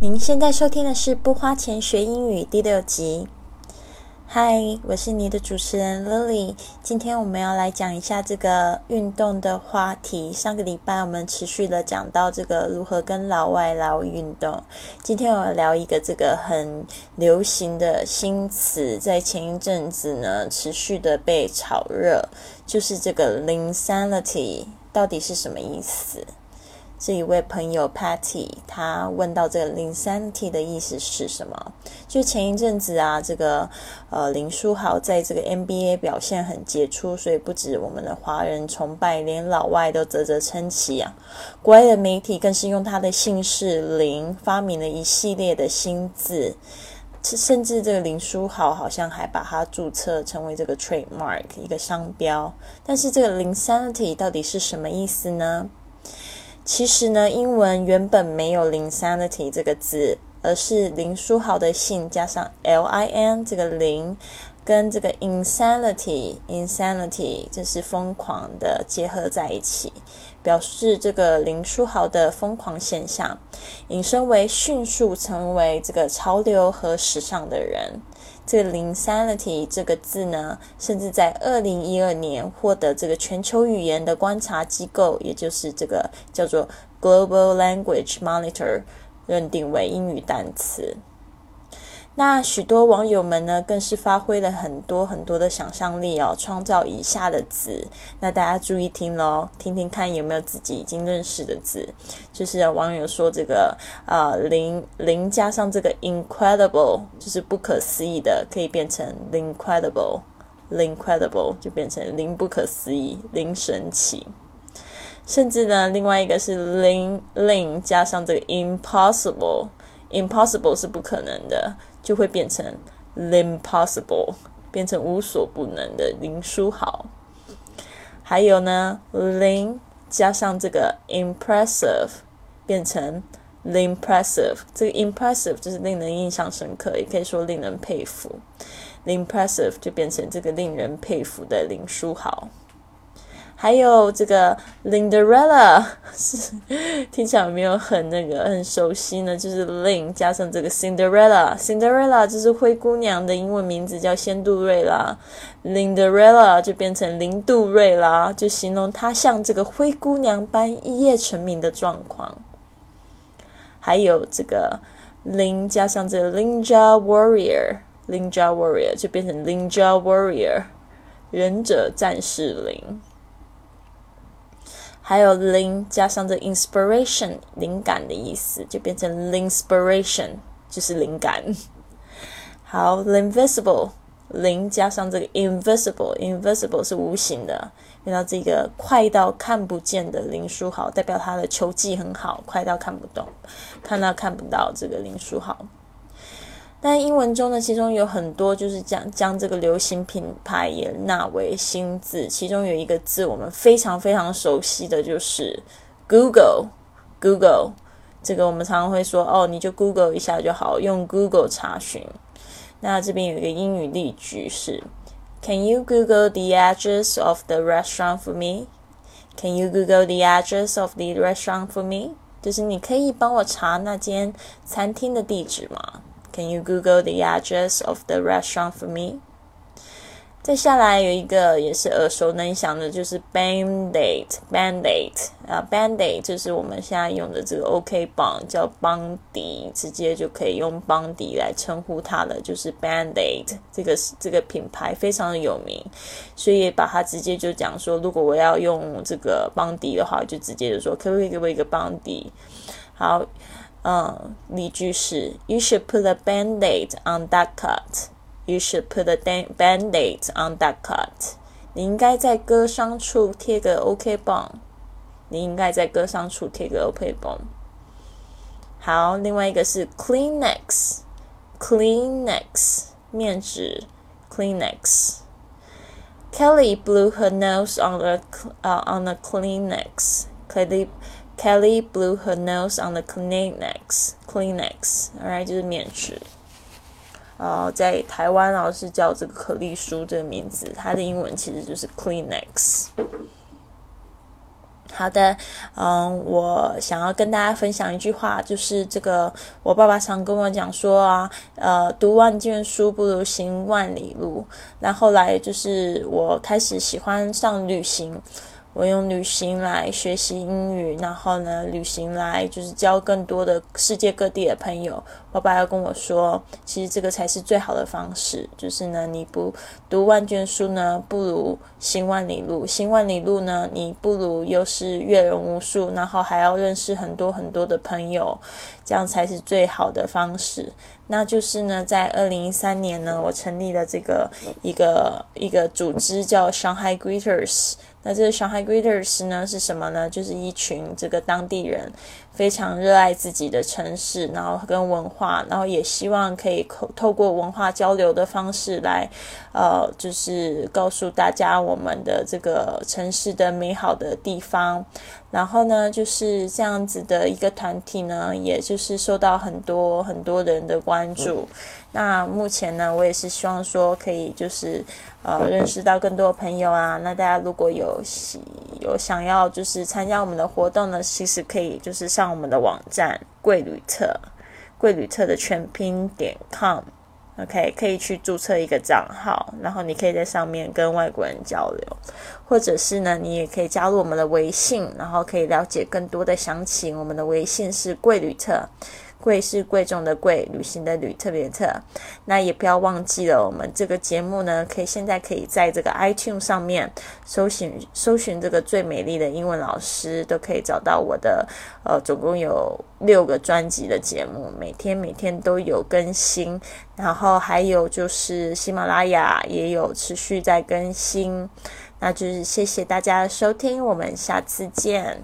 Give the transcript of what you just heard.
您现在收听的是《不花钱学英语》第六集。嗨，我是你的主持人 Lily。今天我们要来讲一下这个运动的话题。上个礼拜我们持续的讲到这个如何跟老外聊运动。今天我要聊一个这个很流行的新词，在前一阵子呢持续的被炒热，就是这个 “insanity” 到底是什么意思？这一位朋友 Patty，他问到这个 “insanity” 的意思是什么？就前一阵子啊，这个呃林书豪在这个 NBA 表现很杰出，所以不止我们的华人崇拜，连老外都啧啧称奇啊。国外的媒体更是用他的姓氏林发明了一系列的新字，甚至这个林书豪好像还把它注册成为这个 trademark 一个商标。但是这个 “insanity” 到底是什么意思呢？其实呢，英文原本没有 “insanity” 这个字，而是林书豪的姓加上 “lin” 这个零，跟这个 “insanity”“insanity” 这是疯狂的结合在一起，表示这个林书豪的疯狂现象，引申为迅速成为这个潮流和时尚的人。这个 “insanity” 这个字呢，甚至在二零一二年获得这个全球语言的观察机构，也就是这个叫做 Global Language Monitor 认定为英语单词。那许多网友们呢，更是发挥了很多很多的想象力哦，创造以下的字。那大家注意听喽，听听看有没有自己已经认识的字。就是网友说这个啊，零零加上这个 incredible，就是不可思议的，可以变成 incredible，incredible 就变成零不可思议，零神奇。甚至呢，另外一个是零零加上这个 impossible，impossible 是不可能的。就会变成 impossible，变成无所不能的林书豪。还有呢，林加上这个 impressive，变成 impressive。这个 impressive 就是令人印象深刻，也可以说令人佩服。impressive 就变成这个令人佩服的林书豪。还有这个 Linderella 是听起来有没有很那个很熟悉呢？就是 Lin 加上这个 Cinderella，Cinderella 就是灰姑娘的英文名字叫仙杜瑞拉，Linderella 就变成林杜瑞拉，就形容她像这个灰姑娘般一夜成名的状况。还有这个 Lin 加上这个 Ninja Warrior，Ninja Warrior 就变成 Ninja Warrior，忍者战士林。还有 “lin” 加上这 “inspiration” 灵感的意思，就变成 “inspiration”，就是灵感。好，“invisible” 零加上这个 “invisible”，“invisible” 是无形的，遇到这个快到看不见的林书豪，代表他的球技很好，快到看不懂，看到看不到这个林书豪。但英文中呢，其中有很多就是将将这个流行品牌也纳为新字，其中有一个字我们非常非常熟悉的就是 Google。Google 这个我们常常会说哦，你就 Google 一下就好，用 Google 查询。那这边有一个英语例句是：Can you Google the address of the restaurant for me? Can you Google the address of the restaurant for me? 就是你可以帮我查那间餐厅的地址吗？Can you Google the address of the restaurant for me？再下来有一个也是耳熟能详的，就是 Band-Aid，Band-Aid 啊，Band-Aid 就是我们现在用的这个 OK 棒，叫邦迪，直接就可以用邦迪来称呼它了，就是 Band-Aid 这个这个品牌非常的有名，所以把它直接就讲说，如果我要用这个邦迪的话，就直接就说，可不可以给我一个邦迪？好。嗯，例句是：You should put a band-aid on that cut. You should put a band-aid on that cut. 你应该在割伤处贴个 OK 绷。你应该在割伤处贴个 OK 绷。好，另外一个是 Kleenex，Kleenex 面纸，Kleenex。Kelly blew her nose on a uh, on a Kleenex. Kelly Kelly blew her nose on the Kleenex. Kleenex，alright，就是面纸。哦，在台湾老师叫这个可丽舒这个名字，它的英文其实就是 Kleenex。好的，嗯，我想要跟大家分享一句话，就是这个我爸爸常跟我讲说啊，呃，读万卷书不如行万里路。那后来就是我开始喜欢上旅行。我用旅行来学习英语，然后呢，旅行来就是交更多的世界各地的朋友。爸爸要跟我说，其实这个才是最好的方式，就是呢，你不读万卷书呢，不如行万里路；行万里路呢，你不如又是阅人无数，然后还要认识很多很多的朋友，这样才是最好的方式。那就是呢，在二零一三年呢，我成立了这个一个一个组织，叫 Shanghai Greeters。那这个 Shanghai Greeters 呢是什么呢？就是一群这个当地人非常热爱自己的城市，然后跟文化，然后也希望可以透透过文化交流的方式来，呃，就是告诉大家我们的这个城市的美好的地方。然后呢，就是这样子的一个团体呢，也就是受到很多很多人的关关注。那目前呢，我也是希望说可以就是呃认识到更多的朋友啊。那大家如果有有想要就是参加我们的活动呢，其实可以就是上我们的网站贵旅特，贵旅特的全拼点 com。OK，可以去注册一个账号，然后你可以在上面跟外国人交流，或者是呢，你也可以加入我们的微信，然后可以了解更多的详情。我们的微信是贵旅特。贵是贵重的贵，旅行的旅，特别特。那也不要忘记了，我们这个节目呢，可以现在可以在这个 iTunes 上面搜寻搜寻这个最美丽的英文老师，都可以找到我的。呃，总共有六个专辑的节目，每天每天都有更新。然后还有就是喜马拉雅也有持续在更新。那就是谢谢大家的收听，我们下次见。